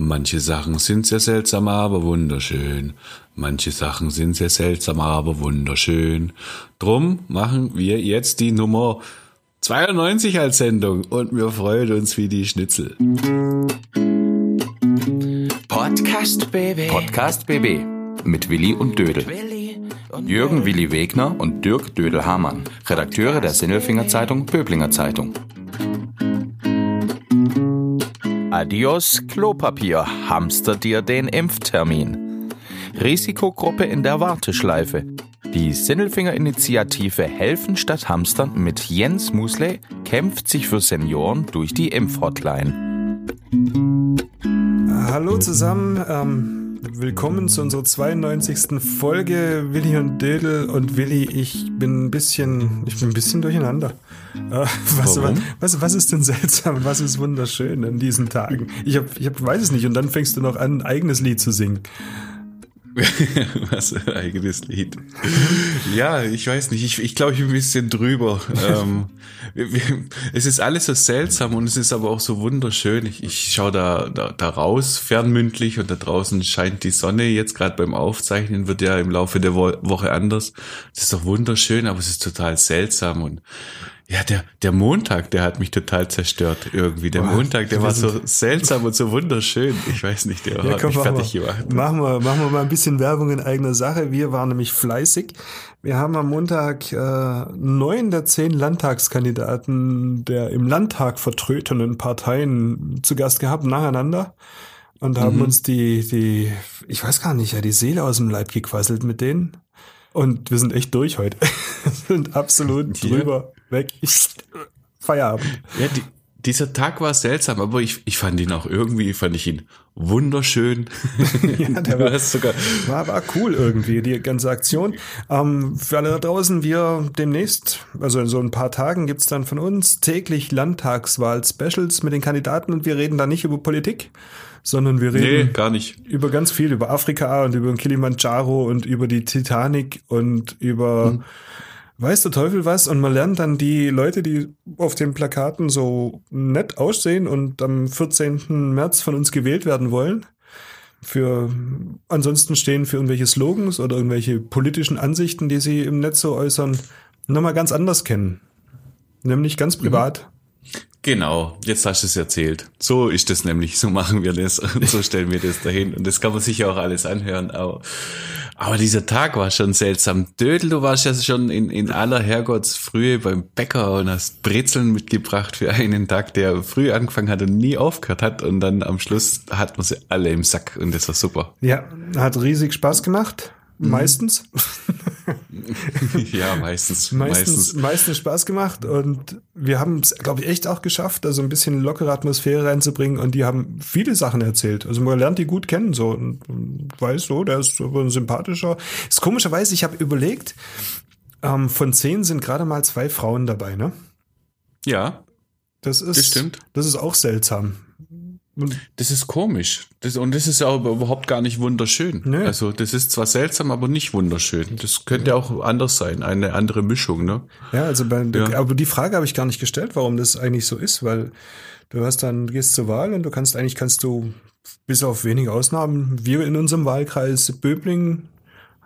Manche Sachen sind sehr seltsam, aber wunderschön. Manche Sachen sind sehr seltsam, aber wunderschön. Drum machen wir jetzt die Nummer 92 als Sendung und wir freuen uns wie die Schnitzel. Podcast BB. Podcast BB mit Willi und Dödel. Jürgen Willi Wegner und Dirk Dödel-Hamann, Redakteure der Sinnelfinger Zeitung Böblinger Zeitung. Adios Klopapier, hamster dir den Impftermin. Risikogruppe in der Warteschleife. Die Sinnelfinger-Initiative Helfen statt Hamstern mit Jens Musley kämpft sich für Senioren durch die Impfhotline. Hallo zusammen, ähm, willkommen zu unserer 92. Folge. Willi und Dödel und Willi, ich bin ein bisschen, ich bin ein bisschen durcheinander. Äh, was, Warum? was, was ist denn seltsam, was ist wunderschön an diesen Tagen? Ich, hab, ich hab, weiß es nicht und dann fängst du noch an, ein eigenes Lied zu singen. Was ein eigenes Lied. Ja, ich weiß nicht. Ich, ich glaube, ich bin ein bisschen drüber. ähm, es ist alles so seltsam und es ist aber auch so wunderschön. Ich, ich schaue da, da, da raus, fernmündlich, und da draußen scheint die Sonne. Jetzt gerade beim Aufzeichnen wird ja im Laufe der Wo Woche anders. Es ist doch wunderschön, aber es ist total seltsam und ja, der, der Montag, der hat mich total zerstört irgendwie. Der Boah, Montag, der war so seltsam und so wunderschön. Ich weiß nicht, der Ja, hat mich machen fertig wir, gemacht. machen, wir, machen wir mal ein bisschen Werbung in eigener Sache. Wir waren nämlich fleißig. Wir haben am Montag äh, neun der zehn Landtagskandidaten der im Landtag vertretenen Parteien zu Gast gehabt, nacheinander. Und haben uns die, die, ich weiß gar nicht, ja, die Seele aus dem Leib gequasselt mit denen. Und wir sind echt durch heute. sind absolut drüber, weg. Feierabend. Ja, die, dieser Tag war seltsam, aber ich, ich fand ihn auch irgendwie, fand ich ihn wunderschön. Ja, der war- sogar, War, war cool irgendwie, die ganze Aktion. Ähm, für alle da draußen, wir demnächst, also in so ein paar Tagen gibt's dann von uns täglich Landtagswahl-Specials mit den Kandidaten und wir reden da nicht über Politik, sondern wir nee, reden gar nicht. über ganz viel, über Afrika und über Kilimanjaro und über die Titanic und über Mhm. Weiß der Teufel was und man lernt dann die Leute, die auf den Plakaten so nett aussehen und am 14. März von uns gewählt werden wollen. Für ansonsten stehen für irgendwelche Slogans oder irgendwelche politischen Ansichten, die sie im Netz so äußern, nochmal ganz anders kennen. Nämlich ganz privat. Genau, jetzt hast du es erzählt. So ist es nämlich, so machen wir das und so stellen wir das dahin. Und das kann man sich ja auch alles anhören. Aber, aber dieser Tag war schon seltsam. Dödel, du warst ja schon in, in aller Herrgottsfrühe beim Bäcker und hast Brezeln mitgebracht für einen Tag, der früh angefangen hat und nie aufgehört hat. Und dann am Schluss hat man sie alle im Sack und das war super. Ja, hat riesig Spaß gemacht. Meistens. ja, meistens. meistens, meistens Spaß gemacht und wir haben es, glaube ich, echt auch geschafft, also ein bisschen lockere Atmosphäre reinzubringen und die haben viele Sachen erzählt. Also man lernt die gut kennen so und, und weiß so, der ist so ein sympathischer. Ist komischerweise, ich habe überlegt, ähm, von zehn sind gerade mal zwei Frauen dabei, ne? Ja, Das ist, Das stimmt. Das ist auch seltsam. Und Das ist komisch. Das, und das ist ja aber überhaupt gar nicht wunderschön. Nee. Also das ist zwar seltsam, aber nicht wunderschön. Das könnte auch anders sein, eine andere Mischung, ne? Ja, also bei, Ja. aber die Frage habe ich gar nicht gestellt, warum das eigentlich so ist, weil du hast dann, gehst zur Wahl und du kannst eigentlich, kannst du, bis auf wenige Ausnahmen, wir in unserem Wahlkreis Böbling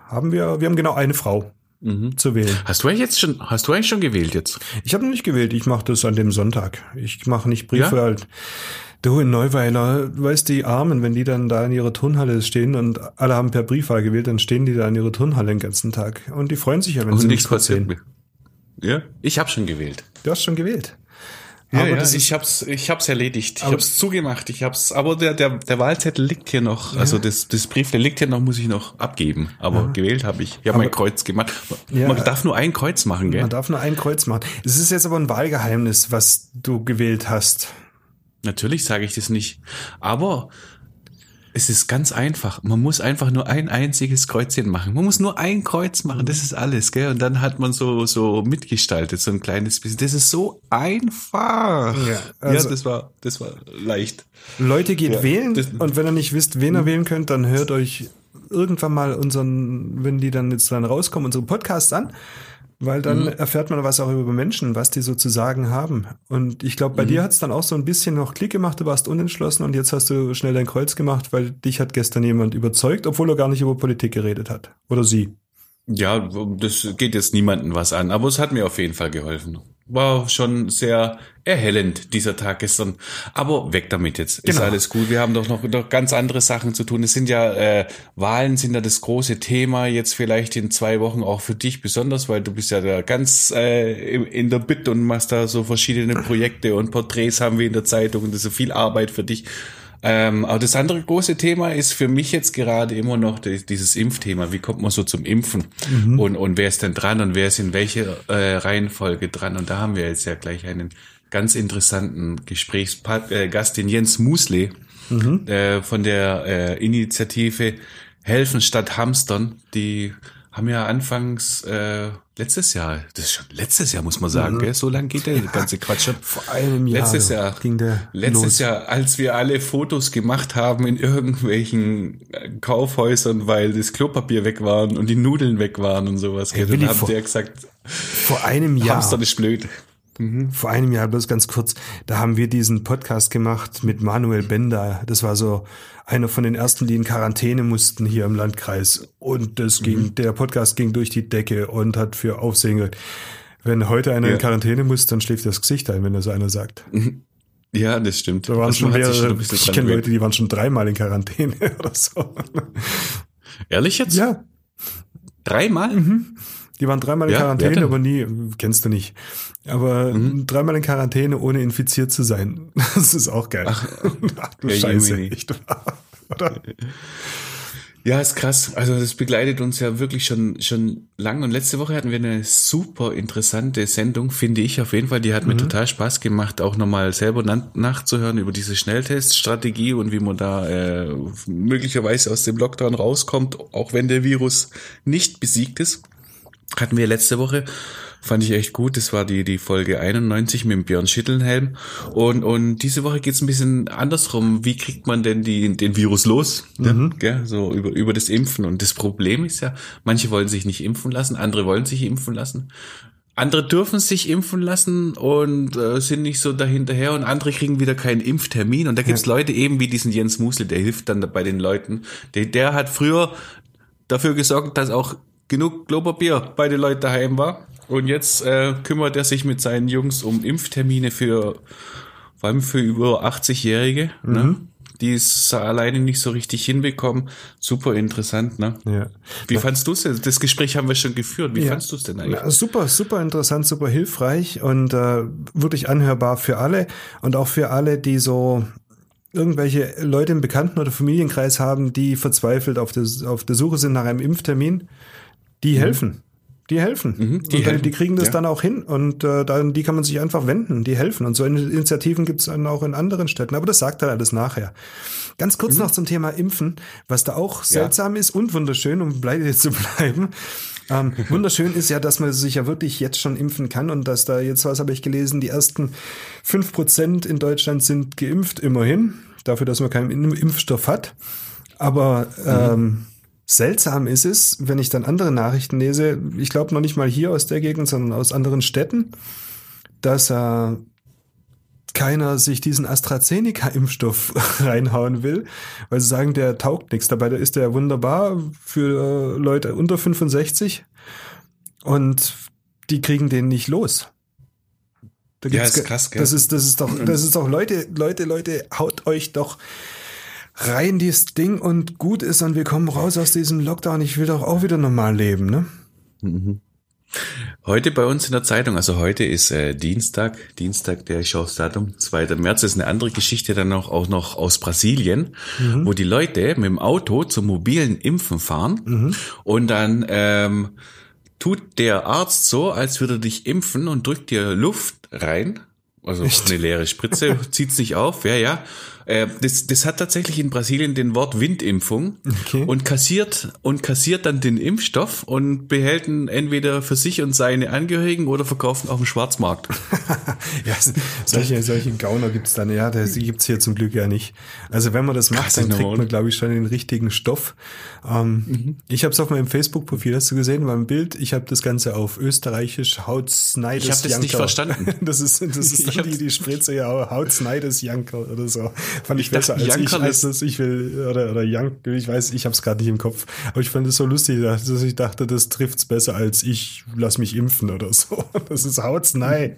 haben wir, wir haben genau eine Frau Mhm. zu wählen. Hast du eigentlich jetzt schon, hast du eigentlich schon gewählt jetzt? Ich habe noch nicht gewählt, ich mache das an dem Sonntag. Ich mache nicht Briefe Ja? halt. Du in Neuweiler, du weißt die Armen, wenn die dann da in ihrer Turnhalle stehen und alle haben per Briefwahl gewählt, dann stehen die da in ihrer Turnhalle den ganzen Tag. Und die freuen sich ja, wenn sie nichts sehen. Ja, ich habe schon gewählt. Du hast schon gewählt. Ja, Aber ja, das ist- ich hab's, ich hab's erledigt. Ich hab's zugemacht. Ich hab's, aber der, der, der Wahlzettel liegt hier noch. Also das, das Briefle liegt hier noch, muss ich noch abgeben. Aber gewählt habe ich. Ich habe mein Kreuz gemacht. Ja. Man darf nur ein Kreuz machen, gell? Man darf nur ein Kreuz machen. Es ist jetzt aber ein Wahlgeheimnis, was du gewählt hast. Natürlich sage ich das nicht. Aber es ist ganz einfach. Man muss einfach nur ein einziges Kreuzchen machen. Man muss nur ein Kreuz machen. Das ist alles, gell? Und dann hat man so, so mitgestaltet, so ein kleines bisschen. Das ist so einfach. Ja, also- ja das war, das war leicht. Leute, geht Ja, wählen und wenn ihr nicht wisst, wen ihr wählen könnt, dann hört euch irgendwann mal unseren, wenn die dann jetzt dann rauskommen, unsere Podcasts an. Weil dann erfährt man was auch über Menschen, was die so zu sagen haben. Und ich glaube, bei dir hat es dann auch so ein bisschen noch Klick gemacht, du warst unentschlossen und jetzt hast du schnell dein Kreuz gemacht, weil dich hat gestern jemand überzeugt, obwohl er gar nicht über Politik geredet hat. Oder sie. Ja, das geht jetzt niemandem was an, aber es hat mir auf jeden Fall geholfen. War schon sehr erhellend, dieser Tag gestern. Aber weg damit jetzt. Ist Genau. alles gut. Wir haben doch noch, noch ganz andere Sachen zu tun. Es sind ja, äh, Wahlen sind ja das große Thema jetzt vielleicht in zwei Wochen auch für dich besonders, weil du bist ja da ganz äh, in der Bit und machst da so verschiedene Projekte und Porträts haben wir in der Zeitung und das ist so viel Arbeit für dich. Ähm, aber das andere große Thema ist für mich jetzt gerade immer noch die- dieses Impfthema. Wie kommt man so zum Impfen? Und, und wer ist denn dran und wer ist in welcher äh, Reihenfolge dran? Und da haben wir jetzt ja gleich einen ganz interessanten Gesprächsgast, äh, den Jens Musle äh, von der äh, Initiative Helfen statt Hamstern. Die haben ja anfangs äh, letztes Jahr, das ist schon letztes Jahr muss man sagen, gell? so lange geht der ganze Quatsch schon. Vor einem Jahr Letztes Jahr ging der Letztes los. Jahr, als wir alle Fotos gemacht haben in irgendwelchen äh, Kaufhäusern, weil das Klopapier weg waren und die Nudeln weg waren und sowas. Hey, dann haben vor- der gesagt, Vor einem Jahr. Hamster ist blöd. Vor einem Jahr, bloß ganz kurz, da haben wir diesen Podcast gemacht mit Manuel Bender. Das war so einer von den ersten, die in Quarantäne mussten hier im Landkreis. Und das Mhm. ging, der Podcast ging durch die Decke und hat für Aufsehen gesorgt. Wenn heute einer Ja. in Quarantäne muss, dann schläft das Gesicht ein, wenn das einer sagt. Ja, das stimmt. Da waren Also schon mehrere, bisschen ich kenne. Leute, die waren schon dreimal in Quarantäne oder so. Ehrlich jetzt? Ja, Dreimal? Die waren dreimal in Ja, Quarantäne, aber nie, kennst du nicht. Aber Mhm. dreimal in Quarantäne, ohne infiziert zu sein. Das ist auch geil. Ach, du Ja, Scheiße. Echt oder? Ja, ist krass. Also das begleitet uns ja wirklich schon schon lang. Und letzte Woche hatten wir eine super interessante Sendung, finde ich auf jeden Fall. Die hat mir total Spaß gemacht, auch nochmal selber nachzuhören über diese Schnellteststrategie und wie man da äh, möglicherweise aus dem Lockdown rauskommt, auch wenn der Virus nicht besiegt ist. Hatten wir letzte Woche. Fand ich echt gut. Das war die, die Folge 91 mit dem Björn Schittelnhelm. Und, und diese Woche geht's ein bisschen andersrum. Wie kriegt man denn die, den Virus los? Ja, gell? So über, über das Impfen. Und das Problem ist ja, manche wollen sich nicht impfen lassen, andere wollen sich impfen lassen. Andere dürfen sich impfen lassen und äh, sind nicht so dahinterher und andere kriegen wieder keinen Impftermin. Und da gibt's Leute eben wie diesen Jens Musel, der hilft dann bei den Leuten. Der, der hat früher dafür gesorgt, dass auch genug Klopapier bei den Leuten daheim war. Und jetzt äh, kümmert er sich mit seinen Jungs um Impftermine für vor allem für über 80-Jährige, ne? die es alleine nicht so richtig hinbekommen. Super interessant, ne? Ja. Wie fandst du es denn? Das Gespräch haben wir schon geführt. Wie Ja. fandst du es denn eigentlich? Ja, super, super interessant, super hilfreich und äh, wirklich anhörbar für alle und auch für alle, die so irgendwelche Leute im Bekannten- oder Familienkreis haben, die verzweifelt auf der, auf der Suche sind nach einem Impftermin, die helfen. Die helfen. Mhm, die helfen, die kriegen das ja. dann auch hin und äh, dann, die kann man sich einfach wenden, die helfen. Und so Initiativen gibt es dann auch in anderen Städten. Aber das sagt dann alles nachher. Ganz kurz noch zum Thema Impfen, was da auch seltsam ist und wunderschön, um bei dir zu bleiben. Ähm, wunderschön ist ja, dass man sich ja wirklich jetzt schon impfen kann und dass da jetzt, was habe ich gelesen, die ersten fünf Prozent in Deutschland sind geimpft, immerhin, dafür, dass man keinen Im- Impfstoff hat. Aber ähm, seltsam ist es, wenn ich dann andere Nachrichten lese, ich glaube noch nicht mal hier aus der Gegend, sondern aus anderen Städten, dass äh, keiner sich diesen AstraZeneca-Impfstoff reinhauen will, weil sie sagen, der taugt nichts. Dabei ist der wunderbar für äh, Leute unter 65 und die kriegen den nicht los. Da Ja, ist krass, gell? Das ist, das ist doch, das ist doch, Leute, Leute, Leute, haut euch doch rein dieses Ding und gut ist und wir kommen raus aus diesem Lockdown. Ich will doch auch wieder normal leben, ne? Heute bei uns in der Zeitung, also heute ist äh, Dienstag, Dienstag, der Datum, 2. März, ist eine andere Geschichte dann auch, auch noch aus Brasilien, wo die Leute mit dem Auto zum mobilen Impfen fahren. Und dann ähm, tut der Arzt so, als würde er dich impfen und drückt dir Luft rein, also eine leere Spritze, zieht's nicht auf, ja, ja, Äh, das, das hat tatsächlich in Brasilien den Wort Windimpfung Okay. und kassiert und kassiert dann den Impfstoff und behält ihn entweder für sich und seine Angehörigen oder verkauft ihn auf dem Schwarzmarkt. Ja, solche, solche Gauner gibt's dann, ja, das gibt's hier zum Glück ja nicht. Also wenn man das macht, Krass, dann kriegt man, glaube ich, schon den richtigen Stoff. Ähm, Mhm. Ich habe es auf meinem Facebook-Profil, hast du gesehen, beim Bild, ich habe das Ganze auf österreichisch Hautsneides Ich hab das nicht verstanden. Das ist, das ist Ich dann die, die Spritze, ja, Hautsneides Janker oder so. Fand ich, Ich besser dachte, als ich, Jankerl als das ich will, oder, oder Jank, ich weiß, ich habe es gerade nicht im Kopf. Aber ich fand es so lustig, dass ich dachte, das trifft's besser als ich lass mich impfen oder so. Das ist Hautsnei.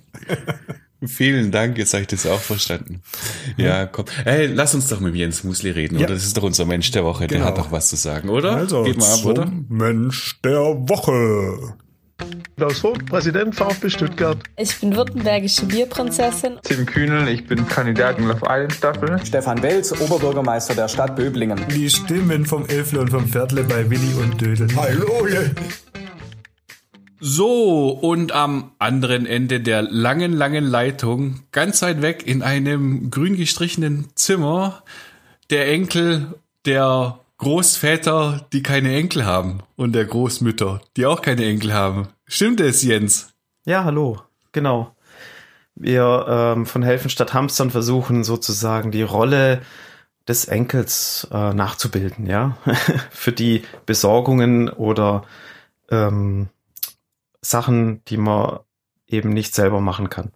Vielen Dank, jetzt habe ich das auch verstanden. Ja, komm. Hey, lass uns doch mit Jens Musli reden, Ja. oder? Das ist doch unser Mensch der Woche, der Genau. hat doch was zu sagen, oder? Also, Geht mal ab, oder? Mensch der Woche. Klaus Vogt, Präsident VfB Stuttgart. Ich bin württembergische Bierprinzessin. Tim Kühnel, ich bin Kandidat in Love Island Staffel. Stefan Welz, Oberbürgermeister der Stadt Böblingen. Die Stimmen vom Elfle und vom Pferdle bei Willi und Dödel. Hallo, So, und am anderen Ende der langen, langen Leitung, ganz weit weg in einem grün gestrichenen Zimmer, der Enkel der Großväter, die keine Enkel haben und der Großmütter, die auch keine Enkel haben. Stimmt es, Jens? Ja, hallo. Genau. Wir ähm, von Helfen statt Hamstern versuchen sozusagen die Rolle des Enkels äh, nachzubilden, ja, für die Besorgungen oder ähm, Sachen, die man eben nicht selber machen kann.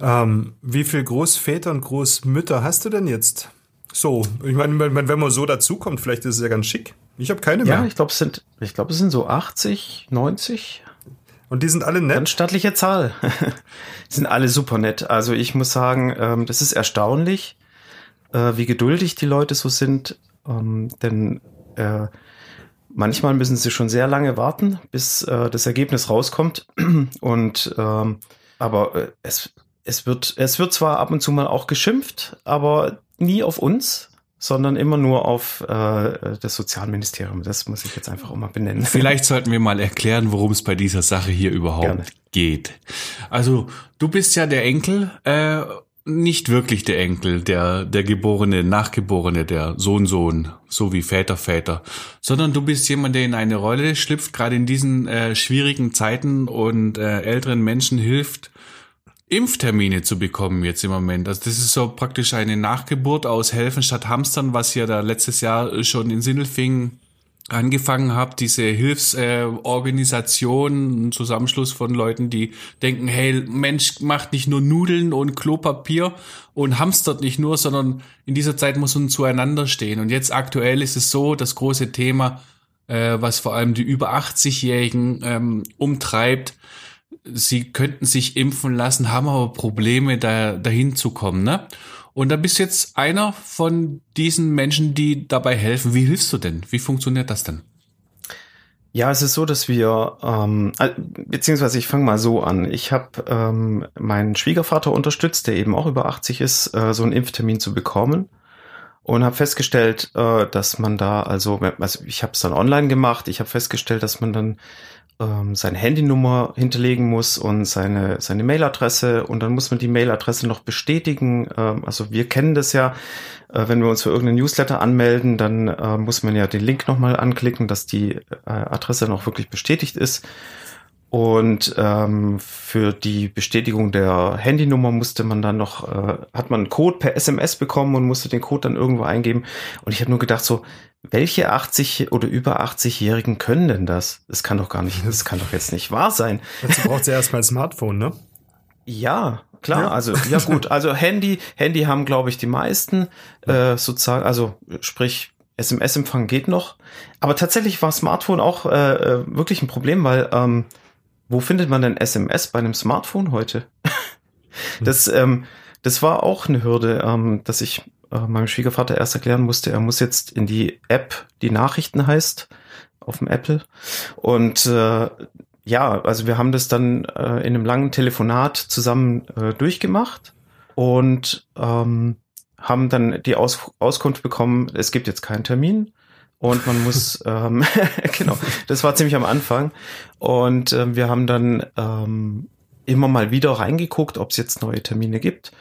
Ähm, wie viel Großväter und Großmütter hast du denn jetzt? So, ich meine, wenn man so dazukommt, vielleicht ist es ja ganz schick. Ich habe keine mehr. Ja, ich glaube, es sind, ich glaube, es sind so 80, 90. und die sind alle Ganz nett. stattliche Zahl. Die sind alle super nett. Also ich muss sagen, ähm, das ist erstaunlich, äh, wie geduldig die Leute so sind. Ähm, denn äh, manchmal müssen sie schon sehr lange warten, bis äh, das Ergebnis rauskommt. Und ähm, aber äh, es, es wird es wird zwar ab und zu mal auch geschimpft, aber nie auf uns, sondern immer nur auf äh, das Sozialministerium. Das muss ich jetzt einfach auch mal benennen. Vielleicht sollten wir mal erklären, worum es bei dieser Sache hier überhaupt Gerne. geht. Also, du bist ja der Enkel, äh, nicht wirklich der Enkel, der, der Geborene, Nachgeborene, der Sohn-Sohn, so wie Väter, Väter, sondern du bist jemand, der in eine Rolle schlüpft, gerade in diesen äh, schwierigen Zeiten und äh, älteren Menschen hilft, Impftermine zu bekommen jetzt im Moment. Also das ist so praktisch eine Nachgeburt aus Helfen statt Hamstern, was ihr da letztes Jahr schon in Sindelfingen angefangen habt, diese Hilfsorganisation, ein Zusammenschluss von Leuten, die denken, hey, Mensch macht nicht nur Nudeln und Klopapier und hamstert nicht nur, sondern in dieser Zeit muss man zueinander stehen. Und jetzt aktuell ist es so, das große Thema, äh, was vor allem die über 80-Jährigen ähm, umtreibt, sie könnten sich impfen lassen, haben aber Probleme, da dahin zu kommen, ne? Und da bist jetzt einer von diesen Menschen, die dabei helfen. Wie hilfst du denn? Wie funktioniert das denn? Ja, es ist so, dass wir, ähm, äh, beziehungsweise ich fange mal so an. Ich habe ähm, meinen Schwiegervater unterstützt, der eben auch über 80 ist, äh, so einen Impftermin zu bekommen und habe festgestellt, äh, dass man da, also, also ich habe es dann online gemacht, ich habe festgestellt, dass man dann ähm, seine Handynummer hinterlegen muss und seine, seine Mailadresse und dann muss man die Mailadresse noch bestätigen. Ähm, also wir kennen das ja, äh, wenn wir uns für irgendeinen Newsletter anmelden, dann äh, muss man ja den Link nochmal anklicken, dass die äh, Adresse noch wirklich bestätigt ist. Und ähm, für die Bestätigung der Handynummer musste man dann noch, äh, hat man einen Code per SMS bekommen und musste den Code dann irgendwo eingeben. Und ich habe nur gedacht, so, welche 80 oder über 80-Jährigen können denn das? Das kann doch gar nicht, das kann doch jetzt nicht wahr sein. Dazu braucht sie erstmal ein Smartphone, ne? Ja, klar, Ja. also ja gut, also Handy, Handy haben glaube ich die meisten äh, sozusagen, also sprich SMS-Empfang geht noch, aber tatsächlich war Smartphone auch äh, äh, wirklich ein Problem, weil ähm, wo findet man denn SMS bei einem Smartphone heute? das ähm, das war auch eine Hürde, ähm, dass ich äh, meinem Schwiegervater erst erklären musste, er muss jetzt in die App, die Nachrichten heißt, auf dem Apple. Und äh, ja, also wir haben das dann äh, in einem langen Telefonat zusammen äh, durchgemacht und ähm, haben dann die Aus Auskunft bekommen, es gibt jetzt keinen Termin und man muss, ähm, genau, das war ziemlich am Anfang und ähm, wir haben dann ähm, immer mal wieder reingeguckt, ob es jetzt neue Termine gibt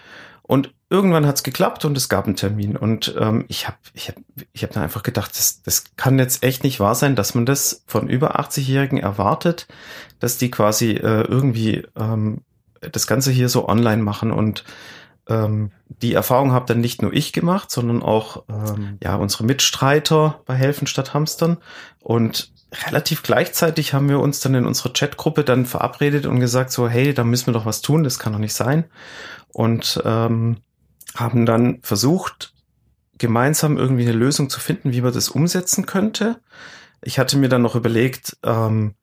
Und irgendwann hat's geklappt und es gab einen Termin. Und ähm, ich habe ich hab, ich hab dann einfach gedacht, das, das kann jetzt echt nicht wahr sein, dass man das von über 80-Jährigen erwartet, dass die quasi äh, irgendwie ähm, das Ganze hier so online machen. Und ähm, die Erfahrung habe dann nicht nur ich gemacht, sondern auch ähm, ja unsere Mitstreiter bei Helfen statt Hamstern. Und relativ gleichzeitig haben wir uns dann in unserer Chatgruppe dann verabredet und gesagt so, hey, da müssen wir doch was tun, das kann doch nicht sein und ähm, haben dann versucht, gemeinsam irgendwie eine Lösung zu finden, wie man das umsetzen könnte. Ich hatte mir dann noch überlegt, ähm,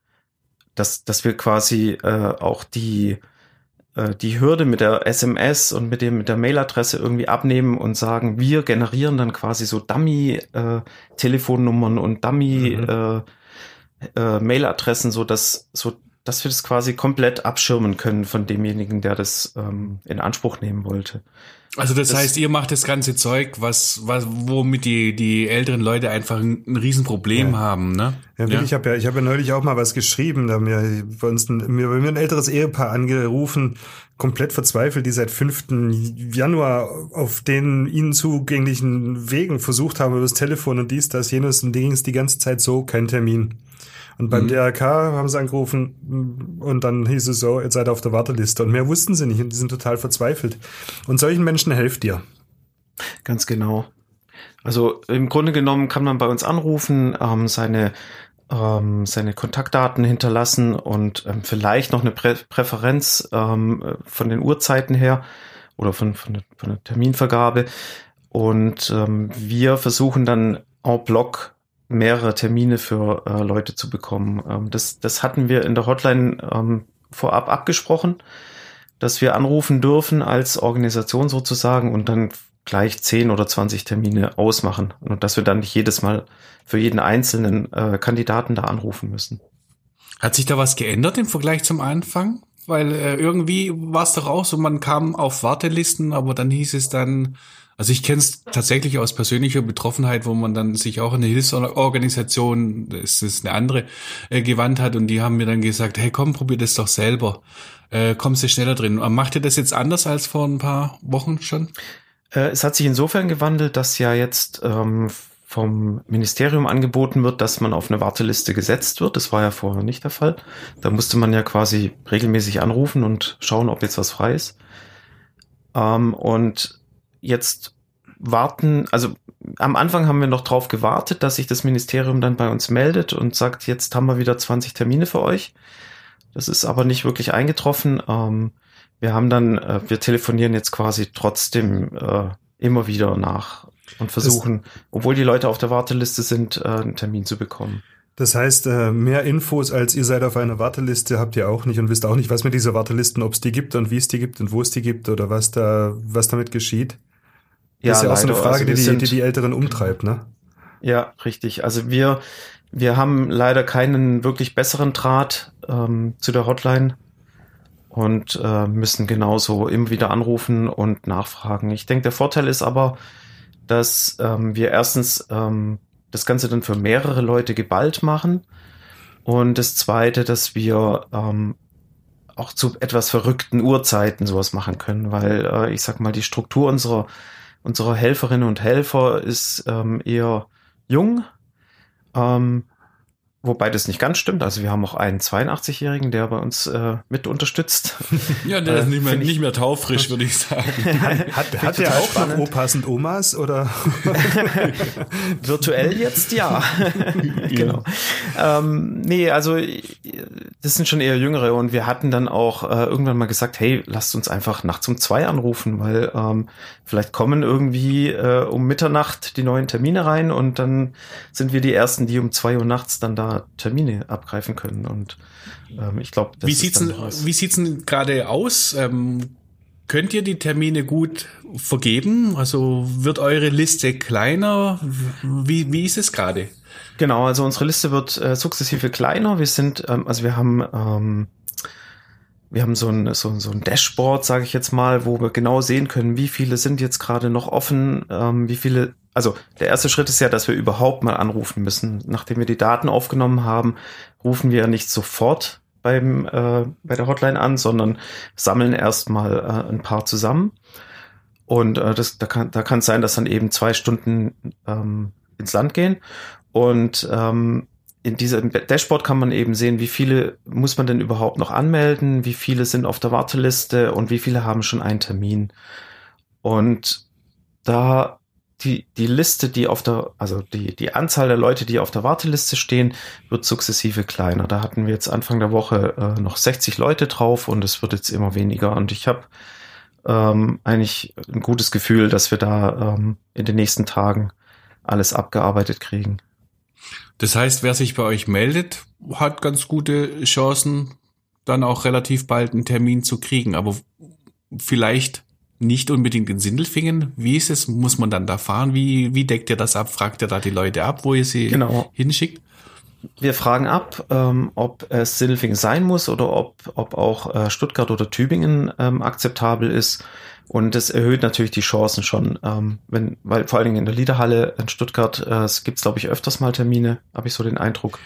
dass, dass wir quasi äh, auch die, äh, die Hürde mit der SMS und mit, dem, mit der Mailadresse irgendwie abnehmen und sagen, wir generieren dann quasi so Dummy-Telefonnummern äh, und Dummy-Mailadressen, mhm. äh, so dass so dass wir das quasi komplett abschirmen können von demjenigen, der das ähm, in Anspruch nehmen wollte. Also das, das, heißt, ihr macht das ganze Zeug, was, was womit die die älteren Leute einfach ein, ein Riesenproblem ja. haben, ne? Ja, ja. ich habe ja ich habe ja neulich auch mal was geschrieben, da haben mir bei uns ein, mir, mir ein älteres Ehepaar angerufen, komplett verzweifelt, die seit 5. Januar auf den ihnen zugänglichen Wegen versucht haben über das Telefon und dies, das, jenes und ging es die ganze Zeit so, kein Termin. Und beim mhm. DRK haben sie angerufen und dann hieß es so, jetzt seid ihr auf der Warteliste. Und mehr wussten sie nicht und die sind total verzweifelt. Und solchen Menschen helft ihr. Ganz genau. Also im Grunde genommen kann man bei uns anrufen, ähm, seine ähm, seine Kontaktdaten hinterlassen und ähm, vielleicht noch eine Prä Präferenz ähm, von den Uhrzeiten her oder von, von, der, von der Terminvergabe. Und ähm, wir versuchen dann en bloc mehrere Termine für äh, Leute zu bekommen. Ähm, das, das hatten wir in der Hotline ähm, vorab abgesprochen, dass wir anrufen dürfen als Organisation sozusagen und dann gleich 10 oder 20 Termine ausmachen und dass wir dann nicht jedes Mal für jeden einzelnen äh, Kandidaten da anrufen müssen. Hat sich da was geändert im Vergleich zum Anfang? Weil äh, irgendwie war es doch auch so, man kam auf Wartelisten, aber dann hieß es dann, also ich kenne es tatsächlich aus persönlicher Betroffenheit, wo man dann sich auch in eine Hilfsorganisation, das ist eine andere, äh, gewandt hat und die haben mir dann gesagt, hey komm, probier das doch selber. Äh, kommst du schneller drin. Macht ihr das jetzt anders als vor ein paar Wochen schon? Äh, es hat sich insofern gewandelt, dass ja jetzt ähm, vom Ministerium angeboten wird, dass man auf eine Warteliste gesetzt wird. Das war ja vorher nicht der Fall. Da musste man ja quasi regelmäßig anrufen und schauen, ob jetzt was frei ist. Ähm, und jetzt warten, also am Anfang haben wir noch drauf gewartet, dass sich das Ministerium dann bei uns meldet und sagt, jetzt haben wir wieder 20 Termine für euch. Das ist aber nicht wirklich eingetroffen. Ähm, wir haben dann, äh, wir telefonieren jetzt quasi trotzdem äh, immer wieder nach und versuchen, das, obwohl die Leute auf der Warteliste sind, äh, einen Termin zu bekommen. Das heißt, äh, mehr Infos als ihr seid auf einer Warteliste habt ihr auch nicht und wisst auch nicht, was mit dieser Wartelisten, ob es die gibt und wie es die gibt und wo es die gibt oder was da, was damit geschieht. Ja, das ist ja auch so eine Frage, also die, die, die die Älteren umtreibt, ne? Ja, richtig. Also wir, wir haben leider keinen wirklich besseren Draht ähm, zu der Hotline und äh, müssen genauso immer wieder anrufen und nachfragen. Ich denke, der Vorteil ist aber, dass ähm, wir erstens ähm, das Ganze dann für mehrere Leute geballt machen und das Zweite, dass wir ähm, auch zu etwas verrückten Uhrzeiten sowas machen können, weil äh, ich sag mal, die Struktur unserer unserer Helferinnen und Helfer ist ähm, eher jung. Ähm, Wobei das nicht ganz stimmt. Also wir haben auch einen 82-Jährigen, der bei uns äh, mit unterstützt. Ja, der äh, ist nicht mehr, nicht mehr taufrisch, würde ich sagen. hat hat, hat der auch spannend. noch Opas und Omas oder? Virtuell jetzt ja. genau. Ähm, nee, also das sind schon eher Jüngere und wir hatten dann auch äh, irgendwann mal gesagt, hey, lasst uns einfach nachts um zwei anrufen, weil ähm, vielleicht kommen irgendwie äh, um Mitternacht die neuen Termine rein und dann sind wir die Ersten, die um zwei Uhr nachts dann da Termine abgreifen können. Und ähm, ich glaube, wie sieht's denn, wie sieht's denn gerade aus? Ähm, könnt ihr die Termine gut vergeben? Also wird eure Liste kleiner? Wie, wie ist es gerade? Genau, also unsere Liste wird äh, sukzessive kleiner. Wir sind, ähm, also wir haben ähm, wir haben so ein, so, so ein Dashboard, sage ich jetzt mal, wo wir genau sehen können, wie viele sind jetzt gerade noch offen, ähm, wie viele also der erste Schritt ist ja, dass wir überhaupt mal anrufen müssen. Nachdem wir die Daten aufgenommen haben, rufen wir nicht sofort beim, äh, bei der Hotline an, sondern sammeln erstmal äh, ein paar zusammen. Und äh, das, da kann da kann es sein, dass dann eben zwei Stunden ähm, ins Land gehen. Und ähm, in diesem Dashboard kann man eben sehen, wie viele muss man denn überhaupt noch anmelden, wie viele sind auf der Warteliste und wie viele haben schon einen Termin. Und da die, die Liste, die auf der, also die, die Anzahl der Leute, die auf der Warteliste stehen, wird sukzessive kleiner. Da hatten wir jetzt Anfang der Woche äh, noch 60 Leute drauf und es wird jetzt immer weniger. Und ich habe ähm, eigentlich ein gutes Gefühl, dass wir da ähm, in den nächsten Tagen alles abgearbeitet kriegen. Das heißt, wer sich bei euch meldet, hat ganz gute Chancen, dann auch relativ bald einen Termin zu kriegen. Aber vielleicht nicht unbedingt in Sindelfingen. Wie ist es? Muss man dann da fahren? Wie, wie deckt ihr das ab? Fragt ihr da die Leute ab, wo ihr sie Genau. hinschickt? Wir fragen ab, ähm, ob es Sindelfingen sein muss oder ob, ob auch äh, Stuttgart oder Tübingen ähm, akzeptabel ist. Und das erhöht natürlich die Chancen schon, ähm, wenn, weil vor allen Dingen in der Liederhalle in Stuttgart äh, es gibt, glaube ich, öfters mal Termine, habe ich so den Eindruck.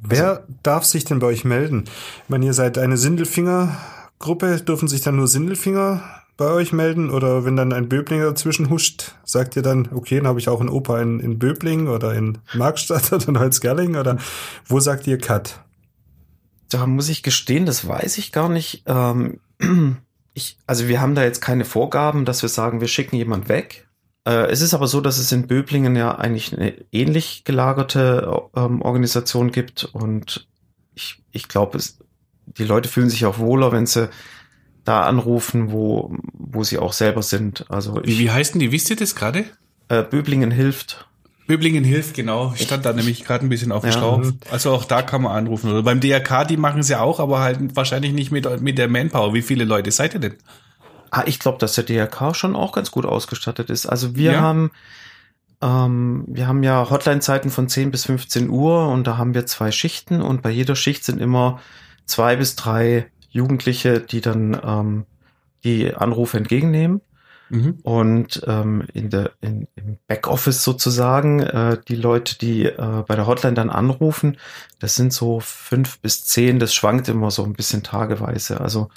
Wer darf sich denn bei euch melden? Ich meine, ihr seid eine Sindelfinger-Gruppe, dürfen sich dann nur Sindelfinger bei euch melden? Oder wenn dann ein Böblinger dazwischen huscht, sagt ihr dann, okay, dann habe ich auch einen Opa in, in Böbling oder in Markstadt oder in Holzgerling? Oder wo sagt ihr Cut? Da muss ich gestehen, das weiß ich gar nicht. Ähm, ich, also wir haben da jetzt keine Vorgaben, dass wir sagen, wir schicken jemand weg. Äh, es ist aber so, dass es in Böblingen ja eigentlich eine ähnlich gelagerte ähm, Organisation gibt und ich, ich glaube, die Leute fühlen sich auch wohler, wenn sie da anrufen, wo, wo sie auch selber sind. Also Wie, ich, wie heißt denn die? Wisst ihr das gerade? äh, Böblingen hilft. Böblingen hilft, genau. Ich stand da nämlich gerade ein bisschen auf dem Ja. Schlauch. Also auch da kann man anrufen. Oder beim DRK, die machen es ja auch, aber halt wahrscheinlich nicht mit, mit der Manpower. Wie viele Leute seid ihr denn? Ah, ich glaube, dass der DRK schon auch ganz gut ausgestattet ist. Also wir Ja? haben ähm, wir haben ja Hotline-Zeiten von 10 bis 15 Uhr und da haben wir zwei Schichten und bei jeder Schicht sind immer zwei bis drei Jugendliche, die dann ähm, die Anrufe entgegennehmen. Mhm. Und ähm, in der, in, im Backoffice sozusagen, äh, die Leute, die äh, bei der Hotline dann anrufen, das sind so fünf bis zehn, das schwankt immer so ein bisschen tageweise. Also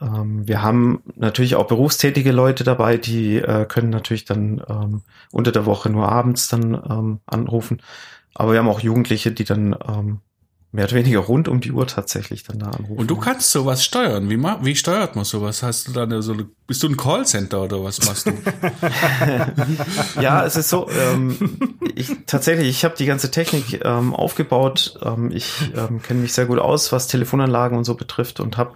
ähm, wir haben natürlich auch berufstätige Leute dabei, die äh, können natürlich dann ähm, unter der Woche nur abends dann ähm, anrufen. Aber wir haben auch Jugendliche, die dann ähm, mehr oder weniger rund um die Uhr tatsächlich dann da anrufen. Und du kannst sowas steuern. Wie, wie steuert man sowas? Hast du da eine, so bist du ein Callcenter oder was machst du? Ja, es ist so, ähm, ich, tatsächlich, ich habe die ganze Technik ähm, aufgebaut. Ähm, ich ähm, kenne mich sehr gut aus, was Telefonanlagen und so betrifft und habe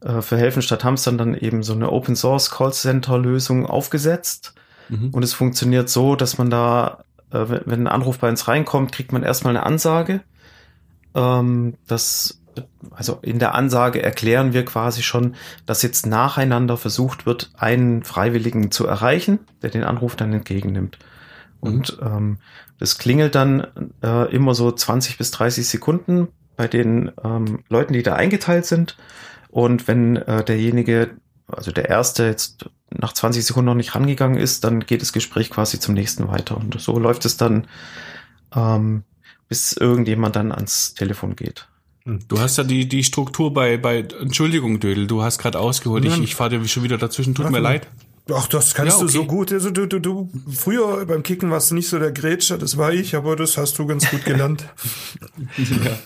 äh, für Helfen statt Hamstern dann eben so eine Open Source Call Center Lösung aufgesetzt. Mhm. Und es funktioniert so, dass man da, äh, wenn wenn ein Anruf bei uns reinkommt, kriegt man erstmal eine Ansage. Ähm, das, also in der Ansage erklären wir quasi schon, dass jetzt nacheinander versucht wird, einen Freiwilligen zu erreichen, der den Anruf dann entgegennimmt. Und ähm, das klingelt dann äh, immer so 20 bis 30 Sekunden bei den ähm, Leuten, die da eingeteilt sind. Und wenn äh, derjenige, also der Erste jetzt nach 20 Sekunden noch nicht rangegangen ist, dann geht das Gespräch quasi zum nächsten weiter. Und so läuft es dann, ähm, bis irgendjemand dann ans Telefon geht. Du hast ja die, die Struktur bei, bei, Entschuldigung, Dödel, du hast gerade ausgeholt. Ich, ich fahre dir schon wieder dazwischen. Tut Ach, mir du- leid. Ach, das kannst Ja, du okay. so gut. Also du, du, du, früher beim Kicken warst du nicht so der Grätscher, das war ich, aber das hast du ganz gut gelernt. Ja.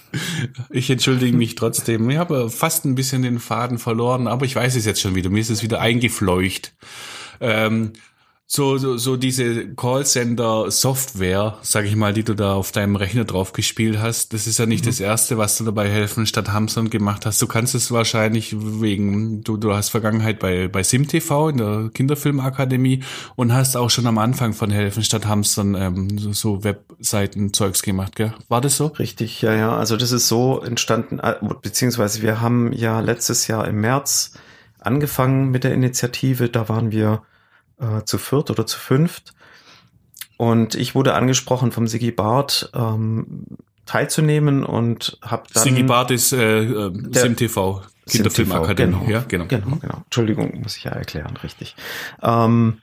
Ich entschuldige mich trotzdem. Ich habe fast ein bisschen den Faden verloren, aber ich weiß es jetzt schon wieder. Mir ist es wieder eingefleucht. Ähm, so, so, so diese Callcenter-Software, sag ich mal, die du da auf deinem Rechner drauf gespielt hast, das ist ja nicht das erste, was du dabei helfen statt Hamstern gemacht hast. Du kannst es wahrscheinlich wegen, du, du hast Vergangenheit bei, bei SimTV in der Kinderfilmakademie und hast auch schon am Anfang von Helfen statt Hamstern ähm, so, so Webseiten-Zeugs gemacht, gell? War das so? Richtig, ja, ja. Also das ist so entstanden, äh, beziehungsweise wir haben ja letztes Jahr im März angefangen mit der Initiative. Da waren wir äh, zu viert oder zu fünft. Und ich wurde angesprochen vom Sigi Barth, ähm, teilzunehmen und habe dann... Sigi Barth ist äh, äh, SimTV, Kinderfilmakademie. Genau, Ja, genau. Genau, genau. Entschuldigung, muss ich ja erklären, richtig. Ähm,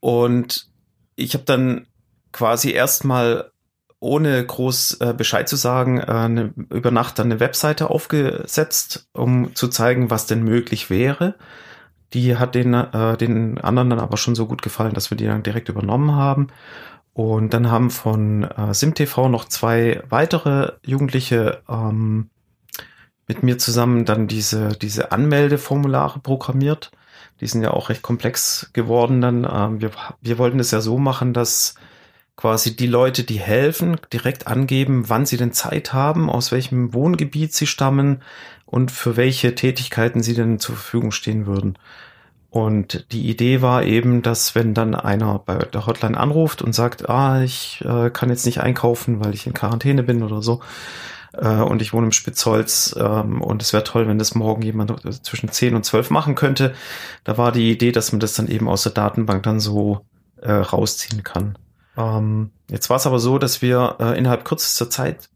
und ich habe dann quasi erstmal ohne groß äh, Bescheid zu sagen, äh, eine, über Nacht dann eine Webseite aufgesetzt, um zu zeigen, was denn möglich wäre. Die hat den, äh, den anderen dann aber schon so gut gefallen, dass wir die dann direkt übernommen haben. Und dann haben von äh, SimTV noch zwei weitere Jugendliche ähm, mit mir zusammen dann diese, diese Anmeldeformulare programmiert. Die sind ja auch recht komplex geworden dann. Ähm, wir, wir wollten es ja so machen, dass quasi die Leute, die helfen, direkt angeben, wann sie denn Zeit haben, aus welchem Wohngebiet sie stammen und für welche Tätigkeiten sie denn zur Verfügung stehen würden. Und die Idee war eben, dass wenn dann einer bei der Hotline anruft und sagt, ah, ich äh, kann jetzt nicht einkaufen, weil ich in Quarantäne bin oder so, äh, und ich wohne im Spitzholz ähm, und es wäre toll, wenn das morgen jemand zwischen 10 und 12 machen könnte. Da war die Idee, dass man das dann eben aus der Datenbank dann so äh, rausziehen kann. Ähm, jetzt war es aber so, dass wir äh, innerhalb kürzester Zeit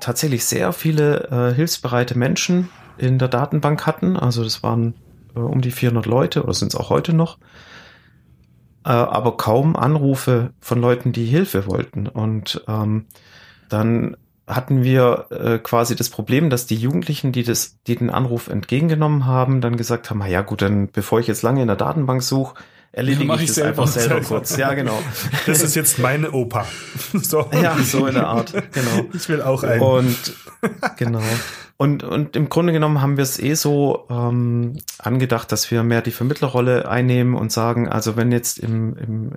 tatsächlich sehr viele äh, hilfsbereite Menschen in der Datenbank hatten. Also das waren äh, um die 400 Leute oder sind es auch heute noch. Äh, aber kaum Anrufe von Leuten, die Hilfe wollten. Und ähm, dann hatten wir äh, quasi das Problem, dass die Jugendlichen, die das, die den Anruf entgegengenommen haben, dann gesagt haben, na ja gut, dann bevor ich jetzt lange in der Datenbank suche, erledige ja, ich, ich das einfach selber kurz. Ja, genau. Das ist jetzt meine Opa. So. Ja, so in der Art. Genau. Ich will auch einen. Und genau. Und, und im Grunde genommen haben wir es eh so ähm, angedacht, dass wir mehr die Vermittlerrolle einnehmen und sagen, also wenn jetzt im, im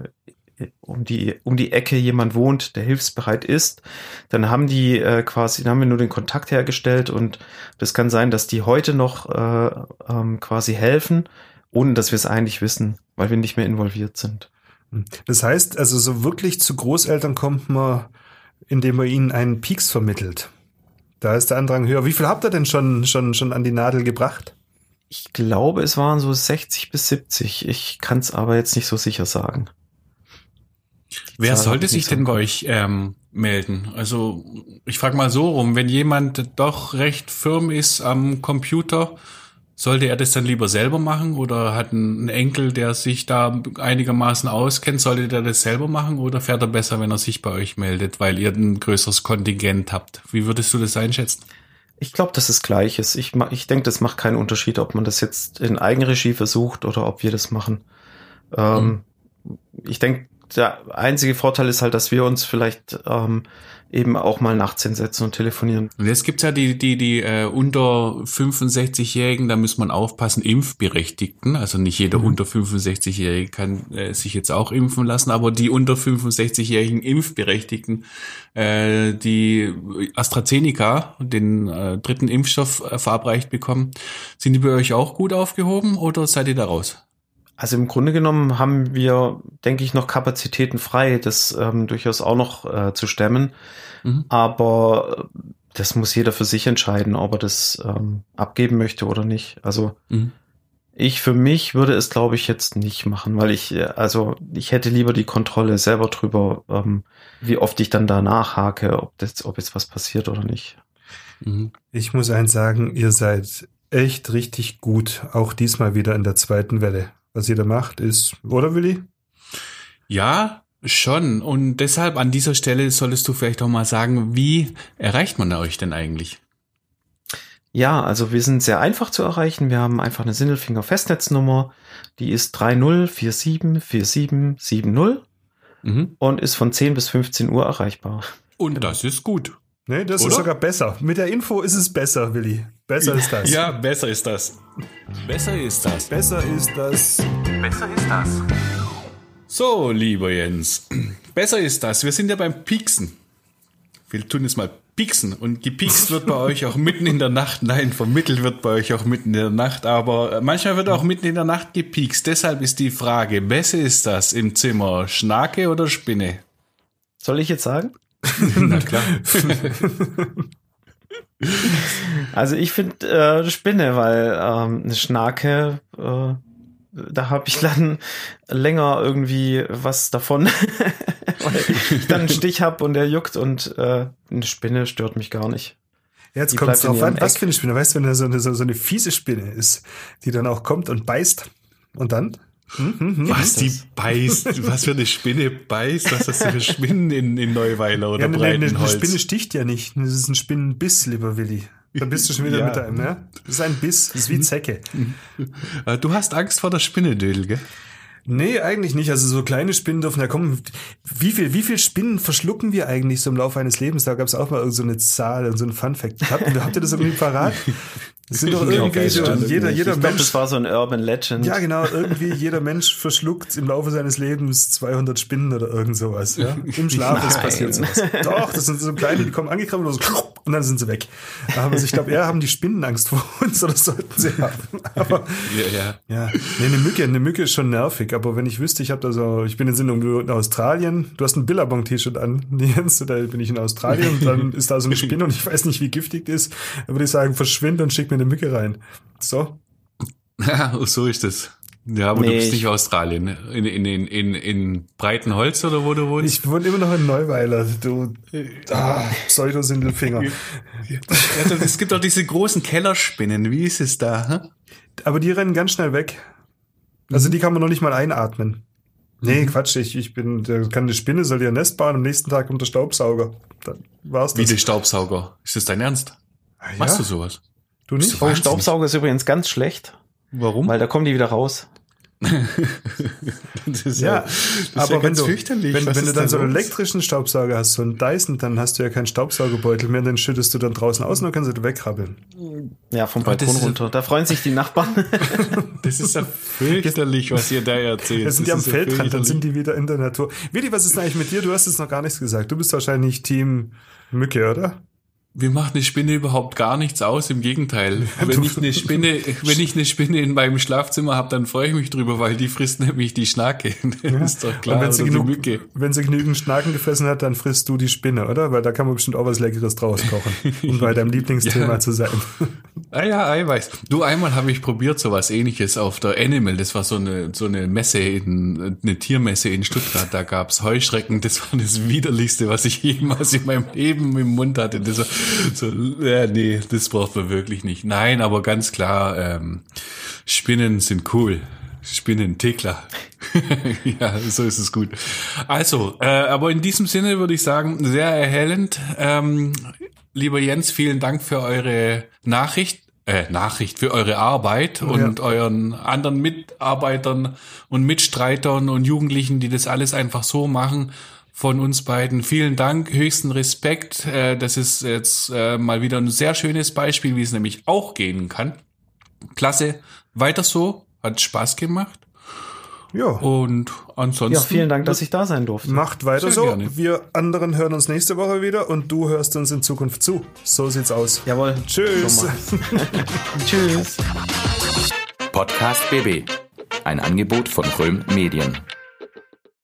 um die um die Ecke jemand wohnt, der hilfsbereit ist, dann haben die äh, quasi, dann haben wir nur den Kontakt hergestellt und das kann sein, dass die heute noch äh, ähm, quasi helfen, ohne dass wir es eigentlich wissen, weil wir nicht mehr involviert sind. Das heißt, also so wirklich zu Großeltern kommt man, indem man ihnen einen Pieks vermittelt. Da ist der Andrang höher. Wie viel habt ihr denn schon, schon, schon an die Nadel gebracht? Ich glaube, es waren so 60 bis 70. Ich kann es aber jetzt nicht so sicher sagen. Wer sollte sich denn bei euch ähm, melden? Also ich frage mal so rum, wenn jemand doch recht firm ist am Computer, sollte er das dann lieber selber machen oder hat ein Enkel, der sich da einigermaßen auskennt, sollte der das selber machen oder fährt er besser, wenn er sich bei euch meldet, weil ihr ein größeres Kontingent habt? Wie würdest du das einschätzen? Ich glaube, dass es gleich ist. Ich, ich denke, das macht keinen Unterschied, ob man das jetzt in Eigenregie versucht oder ob wir das machen. Ähm, mhm. Ich denke, der einzige Vorteil ist halt, dass wir uns vielleicht ähm, eben auch mal nachts hinsetzen und telefonieren. Und jetzt gibt's ja die, die, die äh, unter 65-Jährigen, da muss man aufpassen, Impfberechtigten. Also nicht jeder mhm. unter 65-Jährige kann äh, sich jetzt auch impfen lassen, aber die unter 65-jährigen Impfberechtigten, äh, die AstraZeneca, den äh, dritten Impfstoff äh, verabreicht bekommen, sind die bei euch auch gut aufgehoben oder seid ihr da raus? Also im Grunde genommen haben wir, denke ich, noch Kapazitäten frei, das ähm, durchaus auch noch äh, zu stemmen. Mhm. Aber äh, das muss jeder für sich entscheiden, ob er das ähm, abgeben möchte oder nicht. Also mhm. ich für mich würde es, glaube ich, jetzt nicht machen, weil ich, äh, also ich hätte lieber die Kontrolle selber drüber, ähm, wie oft ich dann da nachhake, ob, das, ob jetzt was passiert oder nicht. Mhm. Ich muss eins sagen, ihr seid echt richtig gut, auch diesmal wieder in der zweiten Welle was ihr da macht, ist, oder Willi? Ja, schon. Und deshalb an dieser Stelle solltest du vielleicht auch mal sagen, wie erreicht man euch denn eigentlich? Ja, also wir sind sehr einfach zu erreichen. Wir haben einfach eine Sindelfinger Festnetznummer, die ist 30474770 mhm. und ist von 10 bis 15 Uhr erreichbar. Und genau. das ist gut. Nee, das Oder? ist sogar besser. Mit der Info ist es besser, Willi. Besser ist das. Ja, besser ist das. Besser ist das. Besser ist das. Besser ist das. So, lieber Jens. Besser ist das. Wir sind ja beim Pieksen. Wir tun jetzt mal Pieksen. Und gepiekst wird bei euch auch mitten in der Nacht. Nein, vermittelt wird bei euch auch mitten in der Nacht. Aber manchmal wird auch mitten in der Nacht gepiekst. Deshalb ist die Frage, besser ist das im Zimmer? Schnake oder Spinne? Soll ich jetzt sagen? Na klar. also ich finde äh, Spinne, weil ähm, eine Schnake, äh, da habe ich dann länger irgendwie was davon, weil ich dann einen Stich habe und der juckt und äh, eine Spinne stört mich gar nicht. Jetzt kommt es drauf an, was für eine Spinne. Weißt du, wenn da so eine, so, so eine fiese Spinne ist, die dann auch kommt und beißt und dann? Hm, hm, hm, was die beißt, was für eine Spinne beißt, was das für Spinnen in, in Neuweiler oder ja, Breitenholz? Eine Spinne sticht ja nicht, das ist ein Spinnenbiss, lieber Willi. Da bist du schon wieder Ja. mit deinem, ne? Das ist ein Biss, das ist wie Zecke. Äh, Du hast Angst vor der Spinnedödel, gell? Nee, eigentlich nicht. Also so kleine Spinnen dürfen ja kommen. Wie viel, wie viel Spinnen verschlucken wir eigentlich so im Laufe eines Lebens? Da gab es auch mal so eine Zahl und so ein Fun-Fact. Habt, habt ihr das irgendwie parat? Das sind doch Ich glaub, irgendwie das so, jeder, ich jeder glaube, Mensch. das war so ein Urban Legend. Ja, genau. Irgendwie jeder Mensch verschluckt im Laufe seines Lebens 200 Spinnen oder irgend sowas. Ja? Im Schlaf ist passiert sowas. Doch, das sind so kleine, die kommen angekrabbelt und, so, und dann sind sie weg. Aber ich glaube, eher haben die Spinnen Angst vor uns oder sollten sie haben. Aber Ja, ja. ja, nee, eine Mücke, eine Mücke ist schon nervig. Aber wenn ich wüsste, ich habe da so, ich bin in, in Australien, du hast ein Billabong-T-Shirt an, Jens, da bin ich in Australien und dann ist da so eine Spinne und ich weiß nicht, wie giftig die ist. Dann würde ich sagen, verschwind und schick mir eine Mücke rein. So. Ja, so ist es. Ja, aber du Nee, bist ich- nicht Australien, ne? In, in, in, in, in Breitenholz oder wo du wohnst? Ich wohne immer noch in Neuweiler, du ah, Pseudosindelfinger. Ja, das- es gibt doch diese großen Kellerspinnen. Wie ist es da? hä? Aber die rennen ganz schnell weg. Also die kann man noch nicht mal einatmen. Nee, Quatsch, ich, ich bin, da kann eine Spinne, soll ihr Nest bauen, am nächsten Tag kommt der Staubsauger. Dann war's Wie das. der Staubsauger. Ist das dein Ernst? Ah, ja? Machst du sowas? Du nicht? Oh, Staubsauger ist übrigens ganz schlecht, Warum? weil da kommen die wieder raus. das ist Ja, das ist aber ja wenn du, fürchterlich. wenn, Was wenn du dann da so einen elektrischen Staubsauger hast, so einen Dyson, dann hast du ja keinen Staubsaugerbeutel mehr, den schüttest du dann draußen aus und dann kannst du wegkrabbeln. Ja, vom das Balkon runter. Da freuen sich die Nachbarn. Das ist ja fürchterlich, was ihr da erzählt. Jetzt sind die am Feldrand, dann sind die wieder in der Natur. Willi, was ist denn eigentlich mit dir? Du hast jetzt noch gar nichts gesagt. Du bist wahrscheinlich Team Mücke, oder? Wir machen eine Spinne überhaupt gar nichts aus, im Gegenteil. Wenn ich eine Spinne, wenn ich eine Spinne in meinem Schlafzimmer habe, dann freue ich mich drüber, weil die frisst nämlich die Schnake. Das ist doch klar. Und wenn sie, genug, wenn sie genügend Schnaken gefressen hat, dann frisst du die Spinne, oder? Weil da kann man bestimmt auch was Leckeres draus kochen, um bei deinem Lieblingsthema Ja. zu sein. Ah ja, Eiweiß. Du, einmal habe ich probiert sowas ähnliches auf der Animal. Das war so eine, so eine Messe, in, eine Tiermesse in Stuttgart. Da gab's Heuschrecken. Das war das widerlichste, was ich jemals in meinem Leben im Mund hatte. Das war so, ja, nee, das braucht man wirklich nicht. Nein, aber ganz klar, ähm, Spinnen sind cool. Spinnen, Tekla. ja, so ist es gut. Also, äh, aber in diesem Sinne würde ich sagen, sehr erhellend. Ähm, lieber Jens, vielen Dank für eure Nachricht. Äh, Nachricht für eure Arbeit und euren anderen Mitarbeitern und Mitstreitern und Jugendlichen, die das alles einfach so machen. Von uns beiden vielen Dank, höchsten Respekt. Äh, das ist jetzt äh, mal wieder ein sehr schönes Beispiel, wie es nämlich auch gehen kann. Klasse, weiter so, hat Spaß gemacht. Ja, Und ansonsten. Ja, vielen Dank, dass ich da sein durfte. macht weiter Sehr so. gerne. Wir anderen hören uns nächste Woche wieder und du hörst uns in Zukunft zu. So sieht's aus. Jawohl. Tschüss. Tschüss. Podcast BB. Ein Angebot von Röhm Medien.